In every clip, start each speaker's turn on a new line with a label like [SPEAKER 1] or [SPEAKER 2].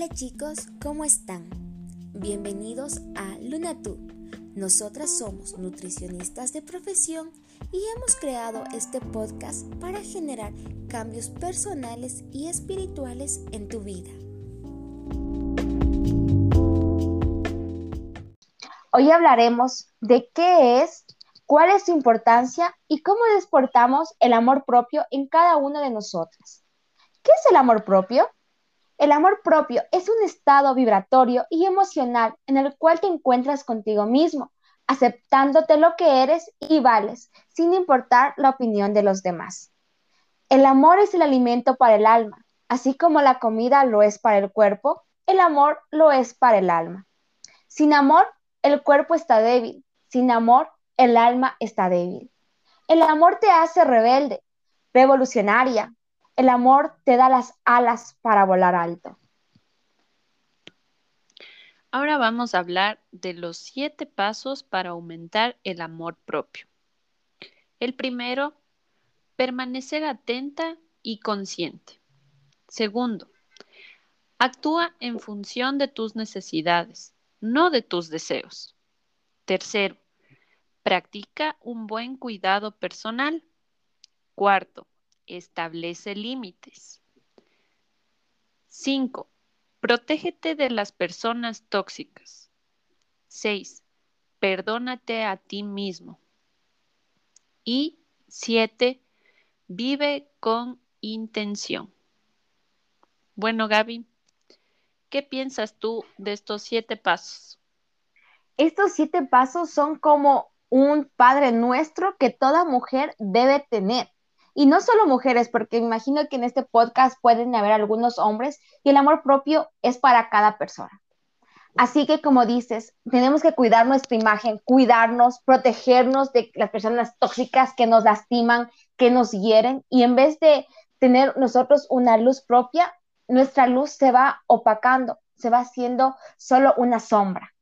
[SPEAKER 1] Hola chicos, ¿cómo están? Bienvenidos a Lunatu. Nosotras somos nutricionistas de profesión y hemos creado este podcast para generar cambios personales y espirituales en tu vida.
[SPEAKER 2] Hoy hablaremos de qué es, cuál es su importancia y cómo desportamos el amor propio en cada una de nosotras. ¿Qué es el amor propio? El amor propio es un estado vibratorio y emocional en el cual te encuentras contigo mismo, aceptándote lo que eres y vales, sin importar la opinión de los demás. El amor es el alimento para el alma, así como la comida lo es para el cuerpo, el amor lo es para el alma. Sin amor, el cuerpo está débil, sin amor, el alma está débil. El amor te hace rebelde, revolucionaria, el amor te da las alas para volar alto.
[SPEAKER 3] Ahora vamos a hablar de los siete pasos para aumentar el amor propio. El primero, permanecer atenta y consciente. Segundo, actúa en función de tus necesidades, no de tus deseos. Tercero, practica un buen cuidado personal. Cuarto, establece límites. 5. Protégete de las personas tóxicas. 6. Perdónate a ti mismo. Y 7. Vive con intención. Bueno, Gaby, ¿qué piensas tú de estos siete pasos?
[SPEAKER 2] Estos siete pasos son como un Padre Nuestro que toda mujer debe tener. Y no solo mujeres, porque me imagino que en este podcast pueden haber algunos hombres y el amor propio es para cada persona. Así que como dices, tenemos que cuidar nuestra imagen, cuidarnos, protegernos de las personas tóxicas que nos lastiman, que nos hieren y en vez de tener nosotros una luz propia, nuestra luz se va opacando, se va haciendo solo una sombra.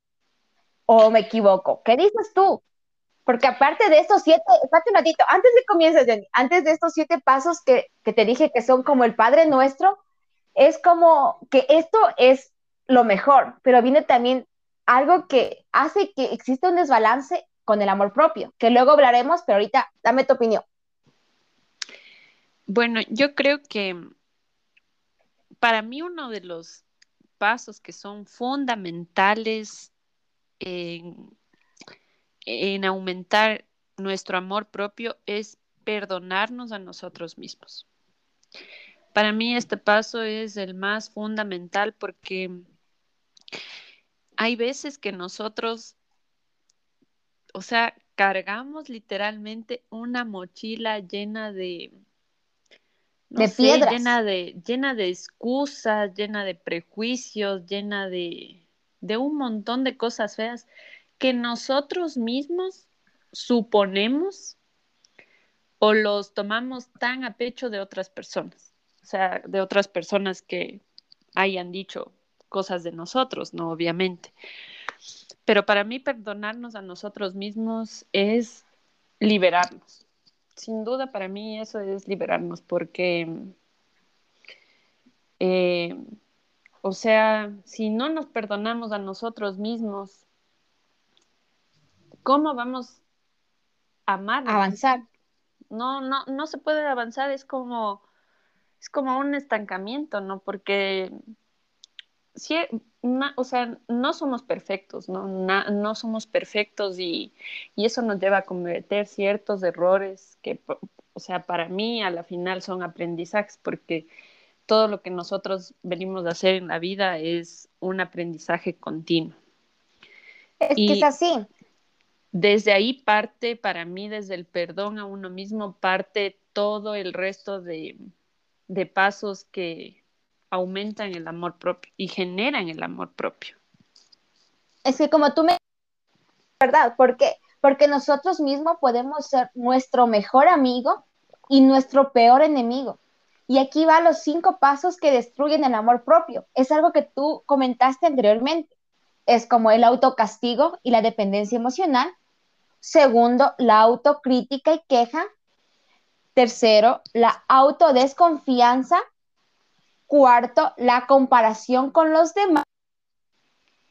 [SPEAKER 2] ¿O me equivoco? ¿Qué dices tú? Porque aparte de estos siete, espérate un ratito, antes de comienzas, Jenny, antes de estos siete pasos que, que te dije que son como el Padre Nuestro, es como que esto es lo mejor, pero viene también algo que hace que exista un desbalance con el amor propio, que luego hablaremos, pero ahorita dame tu opinión.
[SPEAKER 3] Bueno, yo creo que para mí uno de los pasos que son fundamentales en en aumentar nuestro amor propio es perdonarnos a nosotros mismos. Para mí este paso es el más fundamental porque hay veces que nosotros, o sea, cargamos literalmente una mochila llena de,
[SPEAKER 2] de piedras.
[SPEAKER 3] llena de, llena de excusas, llena de prejuicios, llena de, de un montón de cosas feas que nosotros mismos suponemos o los tomamos tan a pecho de otras personas, o sea, de otras personas que hayan dicho cosas de nosotros, ¿no? Obviamente. Pero para mí perdonarnos a nosotros mismos es liberarnos. Sin duda para mí eso es liberarnos porque, eh, o sea, si no nos perdonamos a nosotros mismos, ¿cómo vamos a amar?
[SPEAKER 2] Avanzar.
[SPEAKER 3] No, no, no se puede avanzar, es como, es como un estancamiento, ¿no? Porque sí, o sea, no somos perfectos, ¿no? no somos perfectos y, y, eso nos lleva a cometer ciertos errores que, o sea, para mí a la final son aprendizajes porque todo lo que nosotros venimos a hacer en la vida es un aprendizaje continuo.
[SPEAKER 2] Es que es así
[SPEAKER 3] desde ahí parte, para mí, desde el perdón a uno mismo, parte todo el resto de, pasos que aumentan el amor propio y generan el amor propio.
[SPEAKER 2] Es que como tú me... ¿Verdad? ¿Por qué? Porque nosotros mismos podemos ser nuestro mejor amigo y nuestro peor enemigo. Y aquí van los cinco pasos que destruyen el amor propio. Es algo que tú comentaste anteriormente es como el autocastigo y la dependencia emocional. Segundo, la autocrítica y queja. Tercero, la autodesconfianza. Cuarto, la comparación con los demás.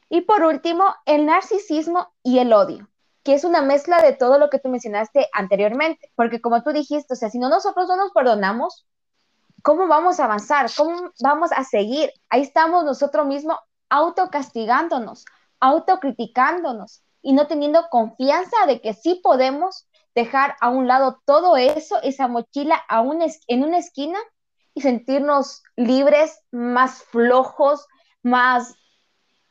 [SPEAKER 2] Y por último, el narcisismo y el odio, que es una mezcla de todo lo que tú mencionaste anteriormente, porque como tú dijiste, o sea, si no nosotros no nos perdonamos, ¿cómo vamos a avanzar? ¿Cómo vamos a seguir? Ahí estamos nosotros mismos autocastigándonos, autocriticándonos y no teniendo confianza de que sí podemos dejar a un lado todo eso, esa mochila a en una esquina y sentirnos libres, más flojos, más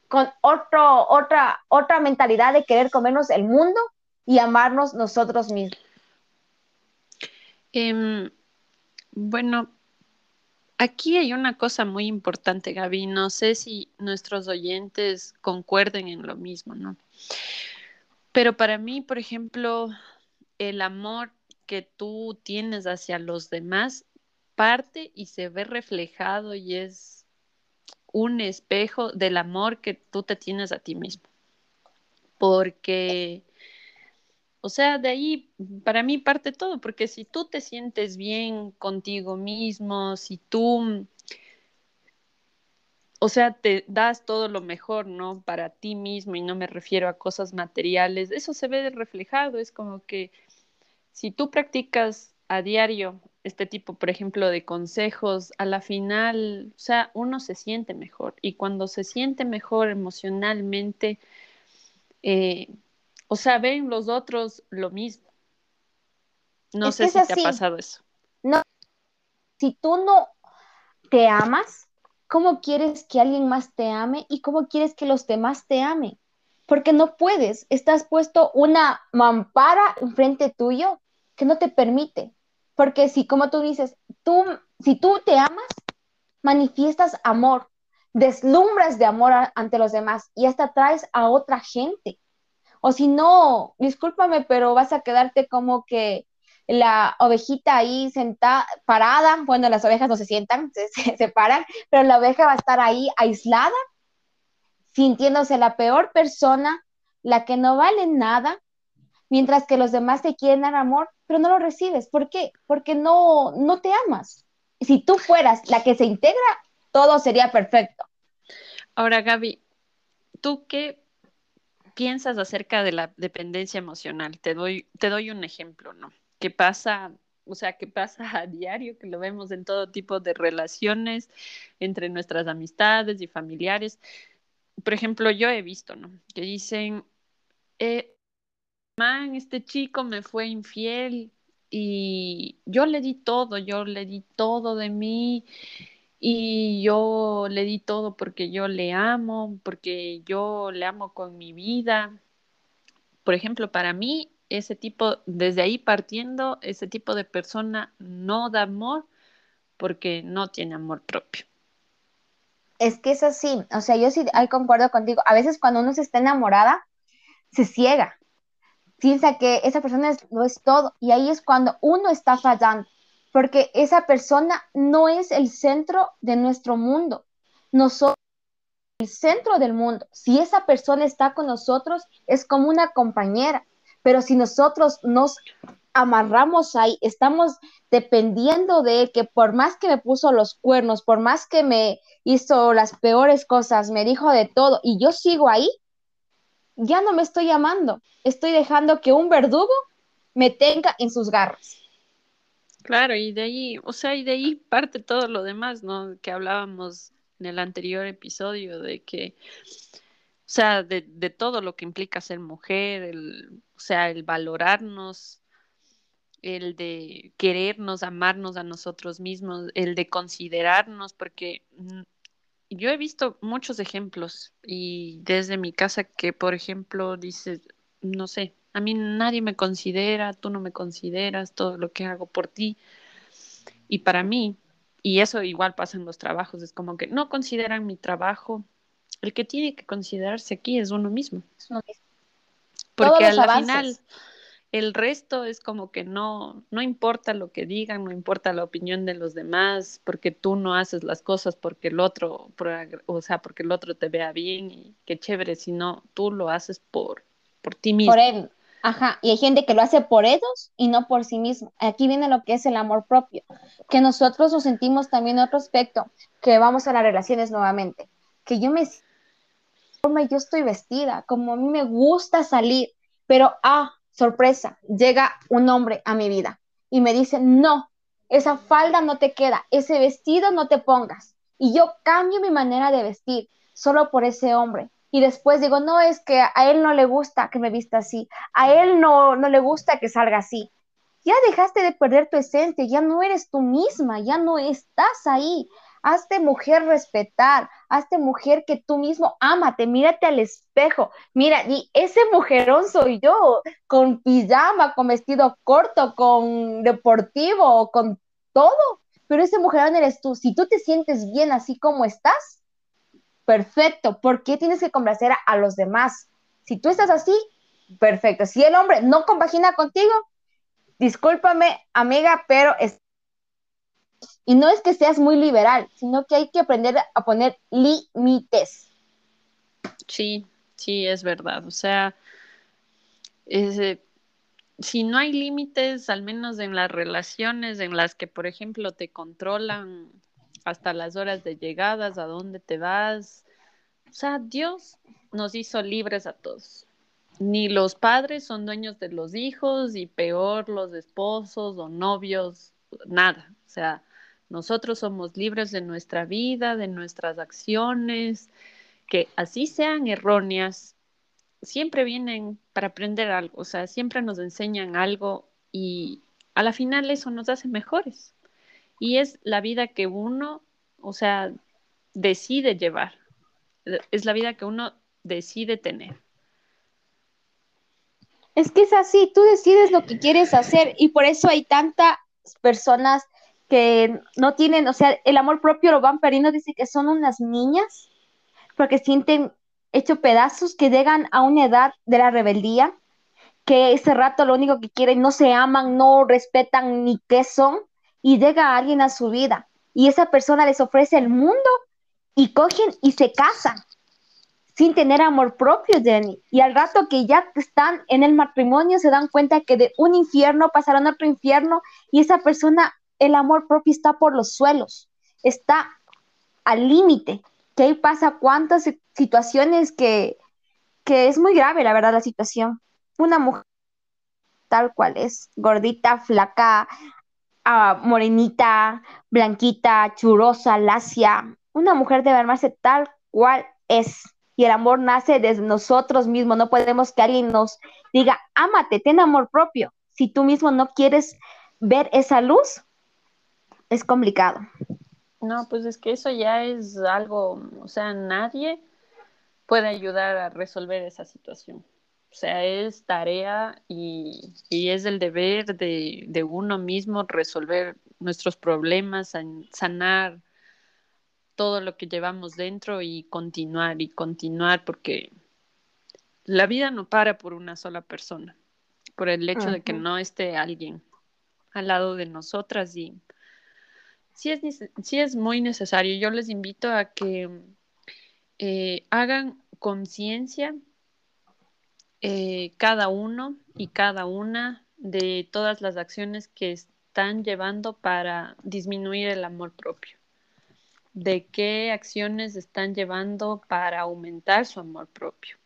[SPEAKER 2] con otra, otra mentalidad de querer comernos el mundo y amarnos nosotros mismos.
[SPEAKER 3] Em, bueno, aquí hay una cosa muy importante, Gaby. No sé si nuestros oyentes concuerden en lo mismo, ¿no? Pero para mí, por ejemplo, el amor que tú tienes hacia los demás parte y se ve reflejado y es un espejo del amor que tú te tienes a ti mismo. Porque, o sea, de ahí para mí parte todo, porque si tú te sientes bien contigo mismo, si tú, o sea, te das todo lo mejor, ¿no? Para ti mismo y no me refiero a cosas materiales, eso se ve reflejado, es como que si tú practicas a diario este tipo, por ejemplo, de consejos, a la final, o sea, uno se siente mejor y cuando se siente mejor emocionalmente, eh, o sea, ven los otros lo mismo. No sé si te ha pasado eso.
[SPEAKER 2] No, si tú no te amas, ¿cómo quieres que alguien más te ame y cómo quieres que los demás te amen? Porque no puedes, estás puesto una mampara enfrente tuyo que no te permite. Porque si, como tú dices, tú, si tú te amas, manifiestas amor, deslumbras de amor ante los demás y hasta traes a otra gente. O si no, discúlpame, pero vas a quedarte como que la ovejita ahí sentada, parada, bueno, las ovejas no se sientan, se, se separan, pero la oveja va a estar ahí aislada, sintiéndose la peor persona, la que no vale nada, mientras que los demás te quieren dar amor, pero no lo recibes. ¿Por qué? Porque no, no te amas. Si tú fueras la que se integra, todo sería perfecto.
[SPEAKER 3] Ahora, Gaby, ¿tú qué piensas acerca de la dependencia emocional? Te doy, te doy un ejemplo, ¿no? ¿Qué pasa? O sea, ¿qué pasa a diario, que lo vemos en todo tipo de relaciones entre nuestras amistades y familiares. Por ejemplo, yo he visto, ¿no? Que dicen, eh, man, este chico me fue infiel y yo le di todo, yo le di todo de mí y yo le di todo porque yo le amo, porque yo le amo con mi vida. Por ejemplo, para mí, ese tipo, desde ahí partiendo, ese tipo de persona no da amor porque no tiene amor propio.
[SPEAKER 2] Es que es así, o sea, yo sí ahí concuerdo contigo. A veces cuando uno se está enamorada, se ciega piensa que esa persona es, lo es todo y ahí es cuando uno está fallando, porque esa persona no es el centro de nuestro mundo. Nosotros el centro del mundo. Si esa persona está con nosotros, es como una compañera, pero si nosotros nos amarramos ahí, estamos dependiendo de que por más que me puso los cuernos, por más que me hizo las peores cosas, me dijo de todo y yo sigo ahí, ya no me estoy amando, estoy dejando que un verdugo me tenga en sus garras.
[SPEAKER 3] Claro, y de ahí, o sea, y de ahí parte todo lo demás, ¿no? Que hablábamos en el anterior episodio de que, o sea, de, de todo lo que implica ser mujer, o sea, el valorarnos, el de querernos, amarnos a nosotros mismos, el de considerarnos, porque yo he visto muchos ejemplos y desde mi casa que, por ejemplo, dices, no sé, a mí nadie me considera, tú no me consideras, todo lo que hago por ti. Y para mí, y eso igual pasa en los trabajos, es como que no consideran mi trabajo. El que tiene que considerarse aquí es uno mismo. Porque al final el resto es como que no, no importa lo que digan, no importa la opinión de los demás, porque tú no haces las cosas porque el otro, o sea, porque el otro te vea bien y qué chévere, sino tú lo haces por, por ti mismo.
[SPEAKER 2] Por él, Ajá, y hay gente que lo hace por ellos y no por sí mismo. Aquí viene lo que es el amor propio, que nosotros nos sentimos también en otro aspecto, que vamos a las relaciones nuevamente, que yo me yo estoy vestida, como a mí me gusta salir, pero ah, sorpresa, llega un hombre a mi vida y me dice, no, esa falda no te queda, ese vestido no te pongas. Y yo cambio mi manera de vestir solo por ese hombre y después digo, no, es que a él no le gusta que me vista así, a él no, no le gusta que salga así. Ya dejaste de perder tu esencia, ya no eres tú misma, ya no estás ahí. Hazte mujer respetar, hazte mujer que tú mismo ámate, mírate al espejo. Mira, y ese mujerón soy yo, con pijama, con vestido corto, con deportivo, con todo. Pero ese mujerón eres tú. Si tú te sientes bien así como estás, perfecto. ¿Por qué tienes que complacer a, los demás? Si tú estás así, perfecto. Si el hombre no compagina contigo, discúlpame, amiga, pero. Y no es que seas muy liberal, sino que hay que aprender a poner límites.
[SPEAKER 3] Sí, sí, es verdad. O sea, eh, si no hay límites, al menos en las relaciones en las que, por ejemplo, te controlan hasta las horas de llegadas, a dónde te vas. O sea, Dios nos hizo libres a todos. Ni los padres son dueños de los hijos y peor los esposos o novios, nada. O sea, nosotros somos libres de nuestra vida, de nuestras acciones, que así sean erróneas, siempre vienen para aprender algo, o sea, siempre nos enseñan algo y a la final eso nos hace mejores y es la vida que uno, o sea, decide llevar. Es la vida que uno decide tener.
[SPEAKER 2] Es que es así, tú decides lo que quieres hacer y por eso hay tantas personas que no tienen, o sea, el amor propio lo van perdiendo, dice que son unas niñas porque sienten hecho pedazos, que llegan a una edad de la rebeldía, que ese rato lo único que quieren, no se aman, no respetan ni qué son, y llega alguien a su vida y esa persona les ofrece el mundo y cogen y se casan sin tener amor propio, Jenny. Y al rato que ya están en el matrimonio se dan cuenta que de un infierno pasarán a otro infierno y esa persona, el amor propio está por los suelos, está al límite. Ahí pasa cuántas situaciones que, que es muy grave, la verdad, la situación. Una mujer tal cual es, gordita, flaca, morenita, blanquita, churosa, lacia. Una mujer debe amarse tal cual es. Y el amor nace desde nosotros mismos. No podemos que alguien nos diga, ámate, ten amor propio. Si tú mismo no quieres ver esa luz, es complicado.
[SPEAKER 3] No, pues es que eso ya es algo, o sea, nadie puede ayudar a resolver esa situación. O sea, es tarea y, es el deber de, uno mismo resolver nuestros problemas, sanar todo lo que llevamos dentro y continuar y continuar porque la vida no para por una sola persona, por el hecho de que no esté alguien al lado de nosotras y sí es, sí es muy necesario. Yo les invito a que eh, hagan conciencia eh, cada uno y cada una de todas las acciones que están llevando para disminuir el amor propio. De qué acciones están llevando para aumentar su amor propio.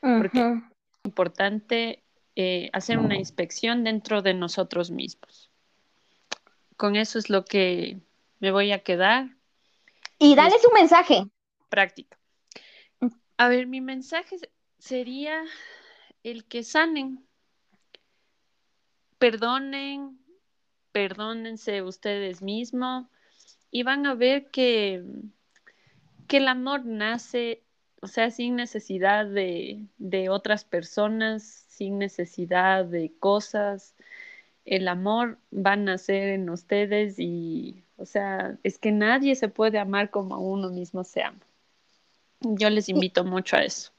[SPEAKER 3] Porque es importante eh, hacer una inspección dentro de nosotros mismos. Con eso es lo que me voy a quedar.
[SPEAKER 2] Y dale su mensaje.
[SPEAKER 3] Práctico. A ver, mi mensaje sería el que sanen. Perdonen, perdónense ustedes mismos y van a ver que, que el amor nace, o sea, sin necesidad de, de otras personas, sin necesidad de cosas. El amor va a nacer en ustedes y, o sea, es que nadie se puede amar como uno mismo se ama. Yo les invito mucho a eso.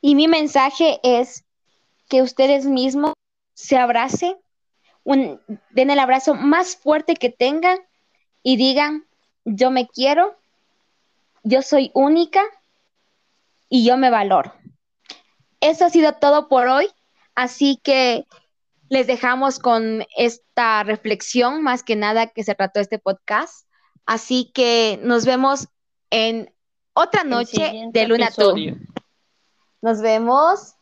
[SPEAKER 2] Y mi mensaje es que ustedes mismos se abracen, den el abrazo más fuerte que tengan y digan, yo me quiero, yo soy única y yo me valoro. Eso ha sido todo por hoy. Así que les dejamos con esta reflexión, más que nada que se trató este podcast. Así que nos vemos en otra noche de Luna Tú. Nos vemos.